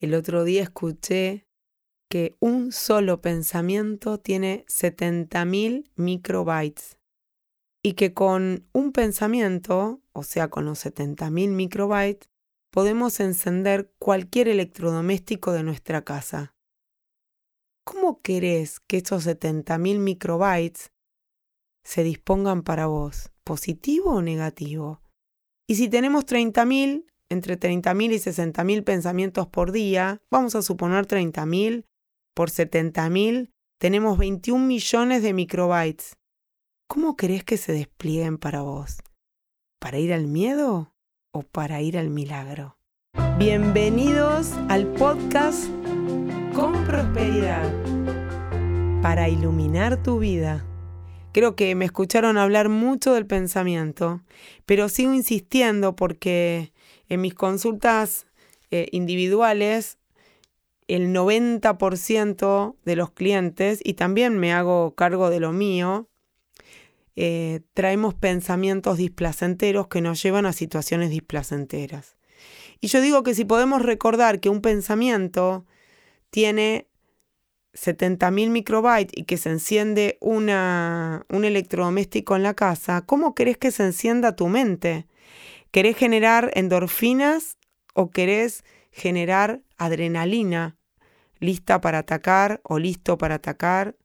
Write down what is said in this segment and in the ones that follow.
El otro día escuché que un solo pensamiento tiene 70.000 microbytes y que con un pensamiento, o sea, con los 70.000 microbytes, podemos encender cualquier electrodoméstico de nuestra casa. ¿Cómo querés que esos 70.000 microbytes se dispongan para vos? ¿Positivo o negativo? Y si tenemos 30.000, entre 30.000 y 60.000 pensamientos por día, vamos a suponer 30.000 por 70.000, tenemos 21 millones de microbytes. ¿Cómo querés que se desplieguen para vos? ¿Para ir al miedo o para ir al milagro? Bienvenidos al podcast Con Prosperidad para iluminar tu vida. Creo que me escucharon hablar mucho del pensamiento, pero sigo insistiendo porque en mis consultas eh, individuales el 90% de los clientes, y también me hago cargo de lo mío, eh, traemos pensamientos displacenteros que nos llevan a situaciones displacenteras. Y yo digo que si podemos recordar que un pensamiento tiene 70.000 microbytes y que se enciende una, un electrodoméstico en la casa, ¿cómo querés que se encienda tu mente? ¿Querés generar endorfinas o querés generar adrenalina lista para atacar o listo para atacar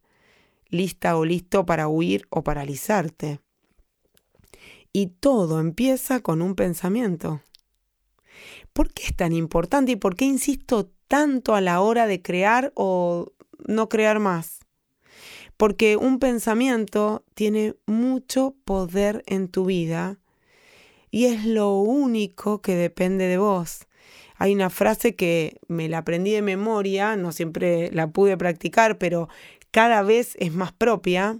lista o listo para huir o paralizarte. Y todo empieza con un pensamiento. ¿Por qué es tan importante y por qué insisto tanto a la hora de crear o no crear más? Porque un pensamiento tiene mucho poder en tu vida y es lo único que depende de vos. Hay una frase que me la aprendí de memoria, no siempre la pude practicar, pero cada vez es más propia,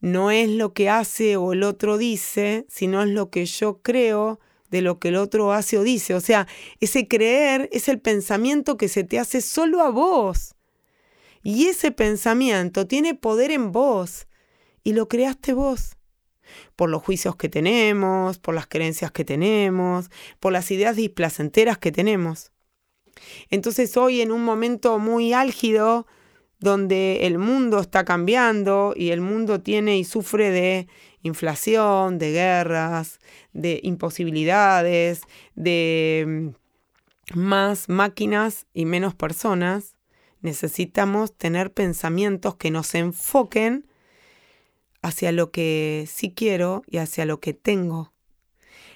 no es lo que hace o el otro dice, sino es lo que yo creo de lo que el otro hace o dice. O sea, ese creer es el pensamiento que se te hace solo a vos. Y ese pensamiento tiene poder en vos y lo creaste vos. Por los juicios que tenemos, por las creencias que tenemos, por las ideas displacenteras que tenemos. Entonces hoy en un momento muy álgido donde el mundo está cambiando y el mundo tiene y sufre de inflación, de guerras, de imposibilidades, de mm, más máquinas y menos personas, necesitamos tener pensamientos que nos enfoquen hacia lo que sí quiero y hacia lo que tengo.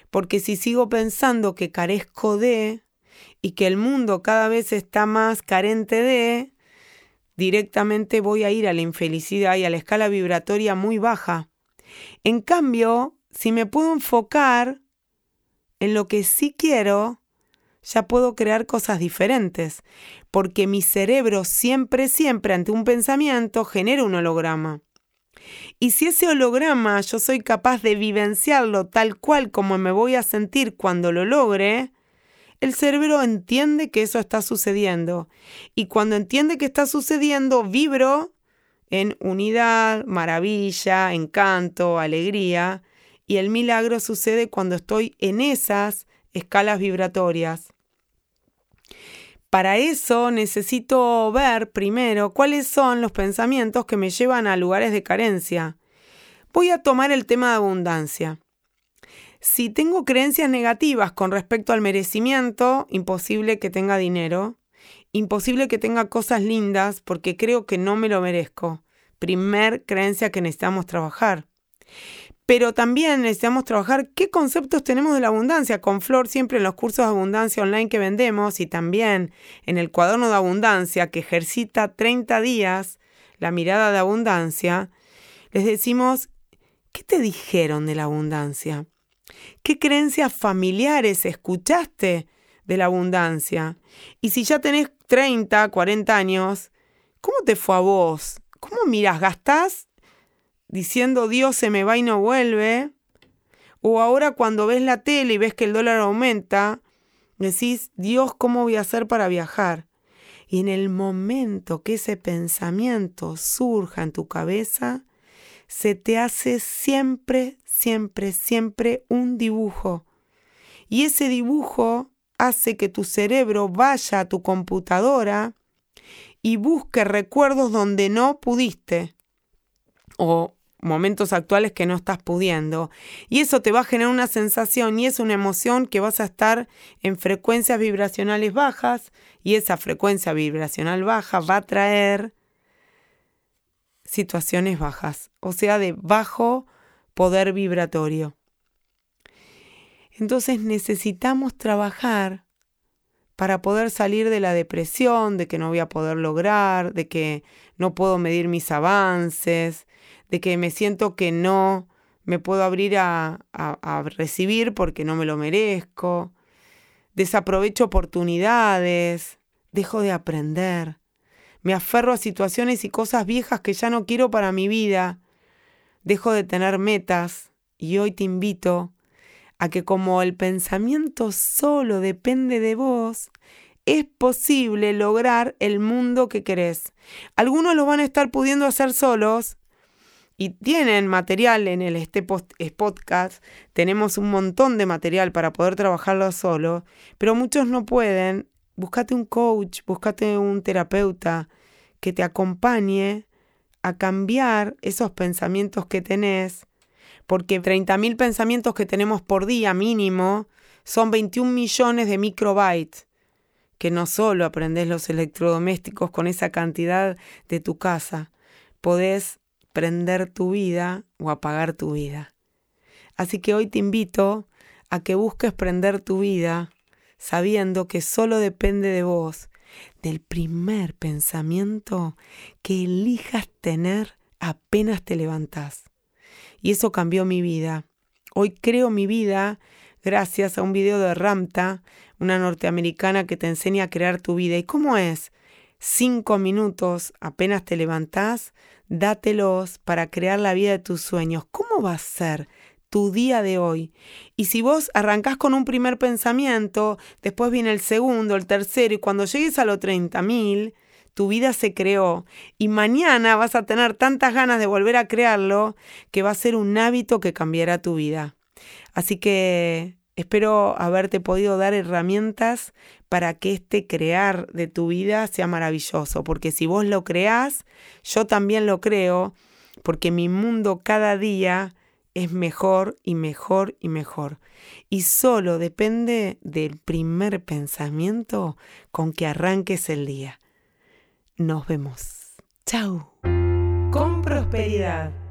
Porque si sigo pensando que carezco de y que el mundo cada vez está más carente de, directamente voy a ir a la infelicidad y a la escala vibratoria muy baja. En cambio, si me puedo enfocar en lo que sí quiero, ya puedo crear cosas diferentes, porque mi cerebro siempre, siempre ante un pensamiento genera un holograma. Y si ese holograma yo soy capaz de vivenciarlo tal cual como me voy a sentir cuando lo logre, el cerebro entiende que eso está sucediendo. Y cuando entiende que está sucediendo, vibro en unidad, maravilla, encanto, alegría. Y el milagro sucede cuando estoy en esas escalas vibratorias. Para eso necesito ver primero cuáles son los pensamientos que me llevan a lugares de carencia. Voy a tomar el tema de abundancia. Si tengo creencias negativas con respecto al merecimiento, imposible que tenga dinero, imposible que tenga cosas lindas porque creo que no me lo merezco. Primer creencia que necesitamos trabajar. Pero también necesitamos trabajar qué conceptos tenemos de la abundancia. Con Flor siempre en los cursos de abundancia online que vendemos y también en el cuaderno de abundancia que ejercita 30 días la mirada de abundancia, les decimos, ¿qué te dijeron de la abundancia? ¿Qué creencias familiares escuchaste de la abundancia? Y si ya tenés 30, 40 años, ¿cómo te fue a vos? ¿Cómo miras? ¿Gastás diciendo Dios se me va y no vuelve? O ahora cuando ves la tele y ves que el dólar aumenta, decís, Dios, ¿cómo voy a hacer para viajar? Y en el momento que ese pensamiento surja en tu cabeza, se te hace siempre, siempre, siempre un dibujo. Y ese dibujo hace que tu cerebro vaya a tu computadora y busque recuerdos donde no pudiste o momentos actuales que no estás pudiendo. Y eso te va a generar una sensación y es una emoción que vas a estar en frecuencias vibracionales bajas y esa frecuencia vibracional baja va a traer situaciones bajas, o sea, de bajo poder vibratorio. Entonces necesitamos trabajar para poder salir de la depresión, de que no voy a poder lograr, de que no puedo medir mis avances, de que me siento que no me puedo abrir a, recibir porque no me lo merezco, desaprovecho oportunidades, dejo de aprender, me aferro a situaciones y cosas viejas que ya no quiero para mi vida, dejo de tener metas y hoy te invito a que como el pensamiento solo depende de vos, es posible lograr el mundo que querés. Algunos lo van a estar pudiendo hacer solos y tienen material en el este podcast. Tenemos un montón de material para poder trabajarlo solo, pero muchos no pueden. Búscate un coach, búscate un terapeuta que te acompañe a cambiar esos pensamientos que tenés porque 30.000 pensamientos que tenemos por día mínimo son 21 millones de microbytes, que no solo aprendes los electrodomésticos con esa cantidad de tu casa, podés prender tu vida o apagar tu vida. Así que hoy te invito a que busques prender tu vida sabiendo que solo depende de vos, del primer pensamiento que elijas tener apenas te levantás y eso cambió mi vida. Hoy creo mi vida gracias a un video de Ramta, una norteamericana que te enseña a crear tu vida. ¿Y cómo es? Cinco minutos, apenas te levantás, dátelos para crear la vida de tus sueños. ¿Cómo va a ser tu día de hoy? Y si vos arrancás con un primer pensamiento, después viene el segundo, el tercero, y cuando llegues a los 30.000, tu vida se creó y mañana vas a tener tantas ganas de volver a crearlo que va a ser un hábito que cambiará tu vida. Así que espero haberte podido dar herramientas para que este crear de tu vida sea maravilloso, porque si vos lo creás, yo también lo creo, porque mi mundo cada día es mejor y mejor y mejor. Y solo depende del primer pensamiento con que arranques el día. Nos vemos. Chao. Con prosperidad.